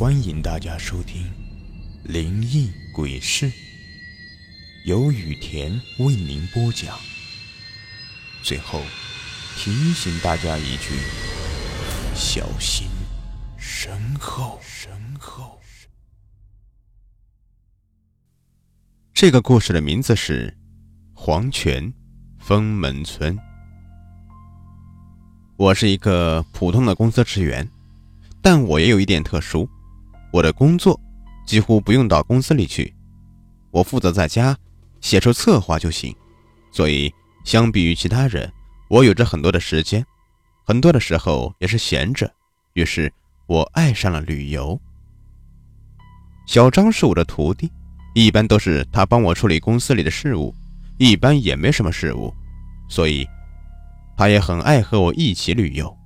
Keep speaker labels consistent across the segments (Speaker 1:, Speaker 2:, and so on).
Speaker 1: 欢迎大家收听《灵异鬼事》，由雨田为您播讲。最后提醒大家一句：小心身后。身后。这个故事的名字是《黄泉封门村》。我是一个普通的公司职员，但我也有一点特殊。我的工作几乎不用到公司里去，我负责在家写出策划就行。所以，相比于其他人，我有着很多的时间，很多的时候也是闲着。于是，我爱上了旅游。小张是我的徒弟，一般都是他帮我处理公司里的事务，一般也没什么事务，所以他也很爱和我一起旅游。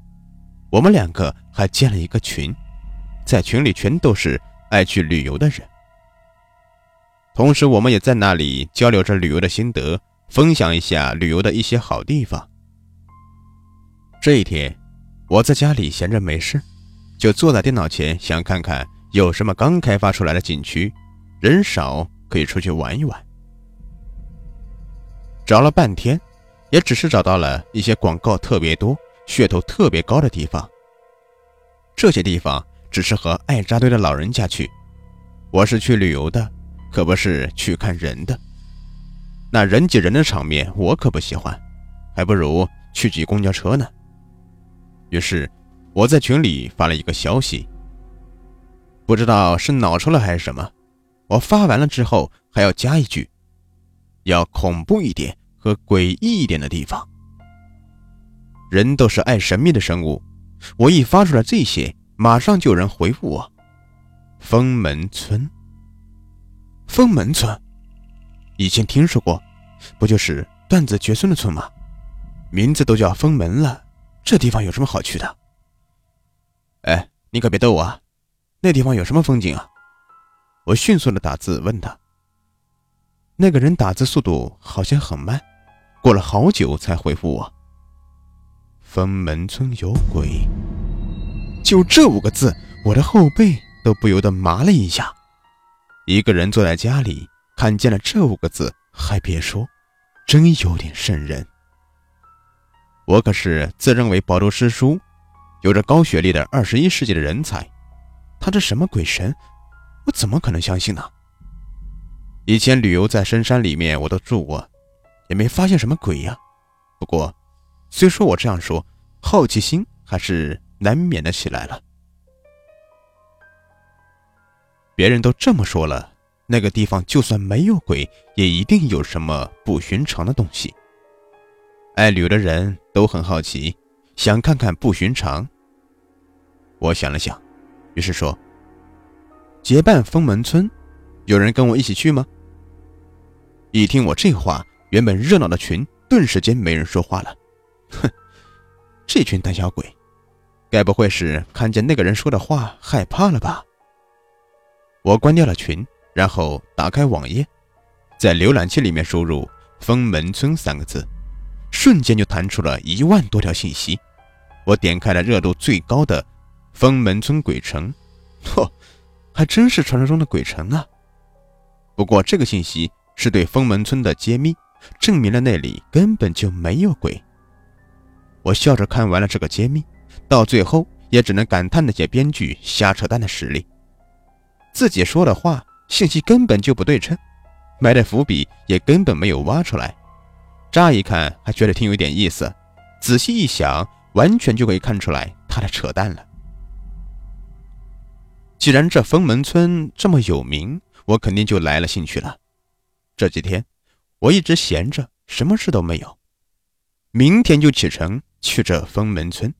Speaker 1: 我们两个还建了一个群。在群里全都是爱去旅游的人，同时我们也在那里交流着旅游的心得，分享一下旅游的一些好地方。这一天，我在家里闲着没事，就坐在电脑前，想看看有什么刚开发出来的景区，人少可以出去玩一玩。找了半天，也只是找到了一些广告特别多、噱头特别高的地方。这些地方。只是和爱扎堆的老人家去，我是去旅游的，可不是去看人的。那人挤人的场面我可不喜欢，还不如去挤公交车呢。于是我在群里发了一个消息，不知道是脑抽了还是什么。我发完了之后还要加一句，要恐怖一点和诡异一点的地方。人都是爱神秘的生物，我一发出来这些。马上就有人回复我：“封门村，封门村，以前听说过，不就是断子绝孙的村吗？名字都叫封门了，这地方有什么好去的？”哎，你可别逗我啊！那地方有什么风景啊？我迅速的打字问他。那个人打字速度好像很慢，过了好久才回复我：“封门村有鬼。”就这五个字，我的后背都不由得麻了一下。一个人坐在家里，看见了这五个字，还别说，真有点瘆人。我可是自认为饱读诗书、有着高学历的二十一世纪的人才，他这什么鬼神，我怎么可能相信呢？以前旅游在深山里面，我都住过，也没发现什么鬼呀。不过，虽说我这样说，好奇心还是。难免的起来了。别人都这么说了，那个地方就算没有鬼，也一定有什么不寻常的东西。爱旅游的人都很好奇，想看看不寻常。我想了想，于是说：“结伴封门村，有人跟我一起去吗？”一听我这话，原本热闹的群顿时间没人说话了。哼，这群胆小鬼！该不会是看见那个人说的话害怕了吧？我关掉了群，然后打开网页，在浏览器里面输入“封门村”三个字，瞬间就弹出了一万多条信息。我点开了热度最高的“封门村鬼城”，嚯，还真是传说中的鬼城啊！不过这个信息是对封门村的揭秘，证明了那里根本就没有鬼。我笑着看完了这个揭秘。到最后也只能感叹那些编剧瞎扯淡的实力。自己说的话信息根本就不对称，埋的伏笔也根本没有挖出来。乍一看还觉得挺有点意思，仔细一想，完全就可以看出来他的扯淡了。既然这封门村这么有名，我肯定就来了兴趣了。这几天我一直闲着，什么事都没有。明天就启程去这封门村。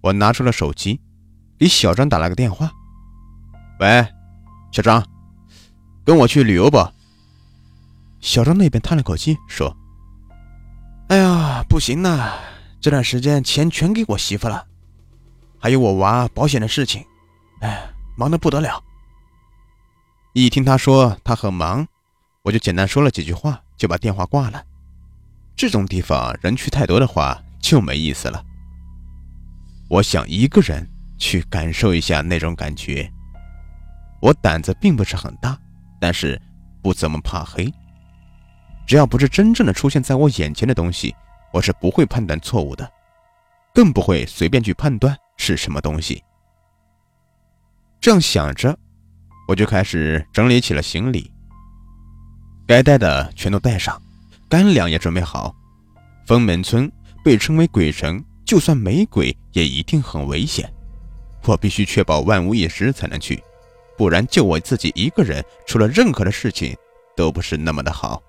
Speaker 1: 我拿出了手机，给小张打了个电话。喂，小张，跟我去旅游不？小张那边叹了口气说：“哎呀，不行呐，这段时间钱全给我媳妇了，还有我娃保险的事情，哎，忙得不得了。”一听他说他很忙，我就简单说了几句话，就把电话挂了。这种地方人去太多的话就没意思了。我想一个人去感受一下那种感觉，我胆子并不是很大，但是不怎么怕黑。只要不是真正的出现在我眼前的东西，我是不会判断错误的，更不会随便去判断是什么东西。这样想着，我就开始整理起了行李，该带的全都带上，干粮也准备好。封门村被称为鬼城，就算没鬼，也一定很危险。我必须确保万无一失才能去，不然就我自己一个人，出了任何的事情都不是那么的好。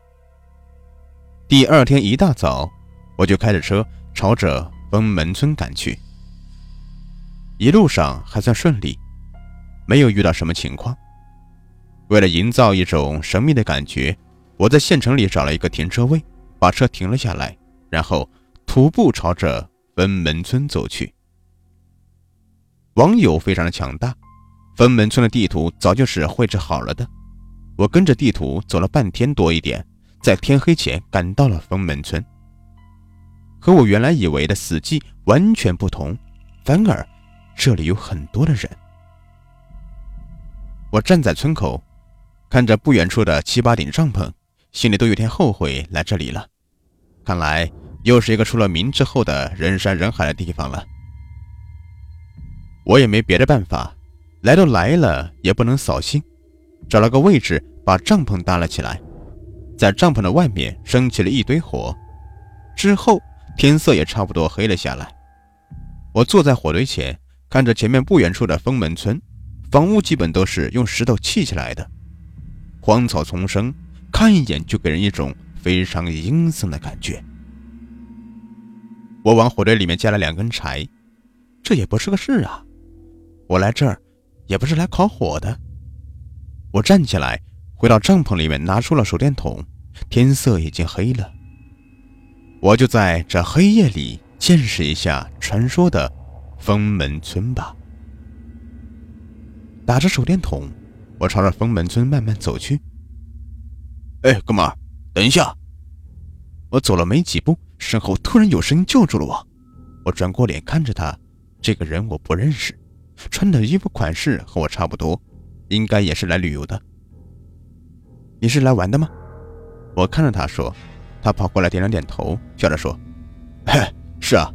Speaker 1: 第二天一大早，我就开着车朝着封门村赶去。一路上还算顺利，没有遇到什么情况。为了营造一种神秘的感觉，我在县城里找了一个停车位，把车停了下来，然后徒步朝着封门村走去。网友非常的强大，分门村的地图早就是绘制好了的。我跟着地图走了半天多一点，在天黑前赶到了封门村。和我原来以为的死寂完全不同，反而这里有很多的人。我站在村口，看着不远处的七八顶帐篷，心里都有点后悔来这里了。看来又是一个出了名之后的人山人海的地方了。我也没别的办法，来都来了，也不能扫兴，找了个位置把帐篷搭了起来，在帐篷的外面升起了一堆火，之后天色也差不多黑了下来。我坐在火堆前，看着前面不远处的封门村，房屋基本都是用石头砌起来的，荒草丛生，看一眼就给人一种非常阴森的感觉。我往火堆里面加了两根柴，这也不是个事啊。我来这儿，也不是来烤火的。我站起来，回到帐篷里面，拿出了手电筒。天色已经黑了，我就在这黑夜里见识一下传说的封门村吧。打着手电筒，我朝着封门村慢慢走去。哎，哥们儿，等一下！我走了没几步，身后突然有声音叫住了我。我转过脸看着他，这个人我不认识。穿的衣服款式和我差不多，应该也是来旅游的。你是来玩的吗？我看着他说，他跑过来点了点头，笑着说：“嘿，是啊，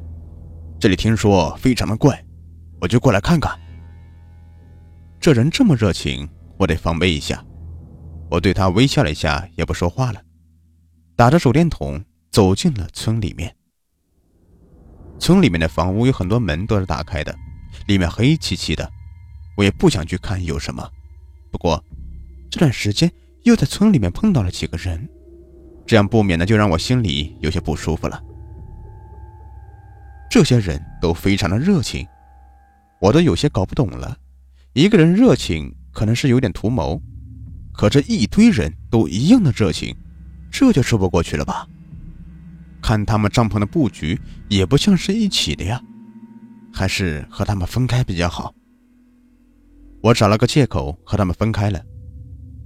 Speaker 1: 这里听说非常的怪，我就过来看看。”这人这么热情，我得防备一下。我对他微笑了一下，也不说话了，打着手电筒走进了村里面。村里面的房屋有很多门都是打开的。里面黑漆漆的，我也不想去看有什么。不过这段时间又在村里面碰到了几个人，这样不免的就让我心里有些不舒服了。这些人都非常的热情，我都有些搞不懂了。一个人热情可能是有点图谋，可这一堆人都一样的热情，这就说不过去了吧？看他们帐篷的布局，也不像是一起的呀。还是和他们分开比较好。我找了个借口和他们分开了。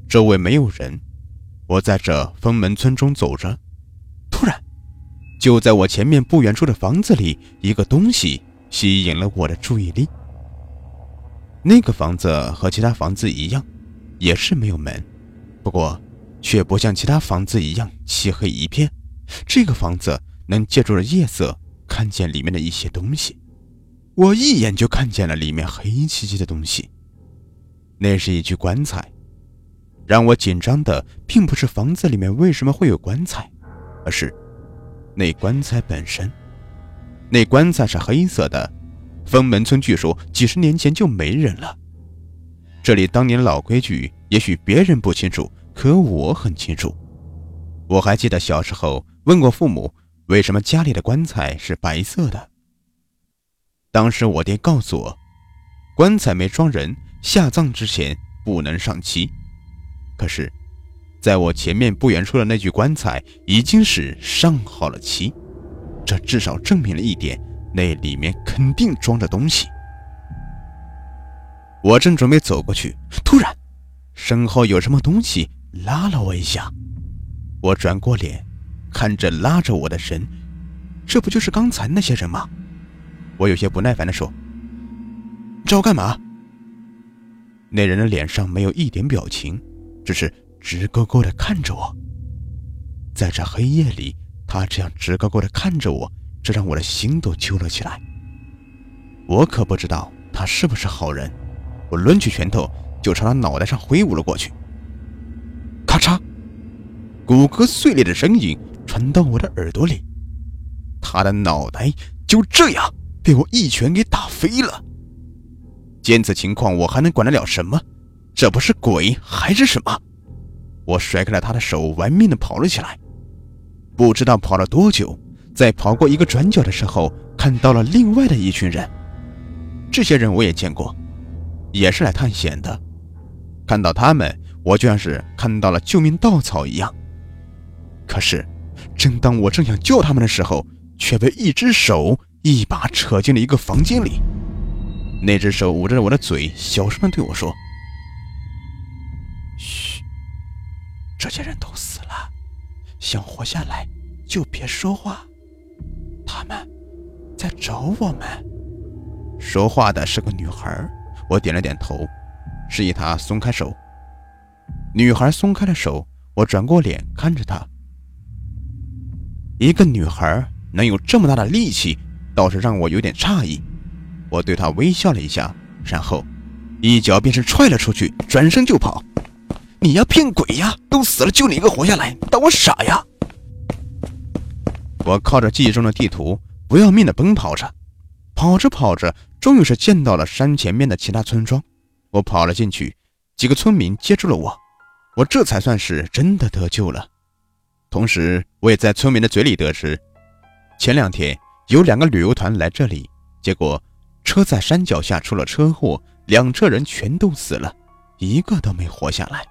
Speaker 1: 周围没有人，我在这封门村中走着。突然，就在我前面不远处的房子里，一个东西吸引了我的注意力。那个房子和其他房子一样，也是没有门，不过却不像其他房子一样漆黑一片。这个房子能借助着夜色看见里面的一些东西。我一眼就看见了里面黑漆漆的东西，那是一具棺材。让我紧张的并不是房子里面为什么会有棺材，而是那棺材本身。那棺材是黑色的，封门村据说几十年前就没人了。这里当年老规矩，也许别人不清楚，可我很清楚。我还记得小时候问过父母，为什么家里的棺材是白色的。当时我爹告诉我，棺材没装人，下葬之前不能上漆。可是，在我前面不远处的那具棺材已经是上好了漆，这至少证明了一点，那里面肯定装着东西。我正准备走过去，突然，身后有什么东西拉了我一下。我转过脸，看着拉着我的人，这不就是刚才那些人吗？我有些不耐烦地说：“找我干嘛？”那人的脸上没有一点表情，只是直勾勾的看着我。在这黑夜里，他这样直勾勾的看着我，这让我的心都揪了起来。我可不知道他是不是好人，我抡起拳头就朝他脑袋上挥舞了过去。骨骼碎裂的声音传到我的耳朵里，他的脑袋就这样被我一拳给打飞了。见此情况，我还能管得了什么？这不是鬼还是什么？我甩开了他的手，玩命的跑了起来。不知道跑了多久，在跑过一个转角的时候，看到了另外的一群人。这些人我也见过，也是来探险的。看到他们，我就像是看到了救命稻草一样。可是，正当我正想救他们的时候，却被一只手一把扯进了一个房间里。那只手捂着我的嘴，小声的对我说：“嘘，这些人都死了。”想活下来就别说话，他们在找我们。说话的是个女孩，我点了点头，示意她松开手。女孩松开了手，我转过脸看着她。一个女孩能有这么大的力气，倒是让我有点诧异。我对她微笑了一下，然后一脚便是踹了出去，转身就跑。你呀，骗鬼呀！都死了，就你一个活下来，当我傻呀？我靠着记忆中的地图，不要命的奔跑着，跑着跑着，终于是见到了山前面的其他村庄。我跑了进去，几个村民接住了我，我这才算是真的得救了。同时，我也在村民的嘴里得知，前两天有两个旅游团来这里，结果车在山脚下出了车祸，两车人全都死了，一个都没活下来。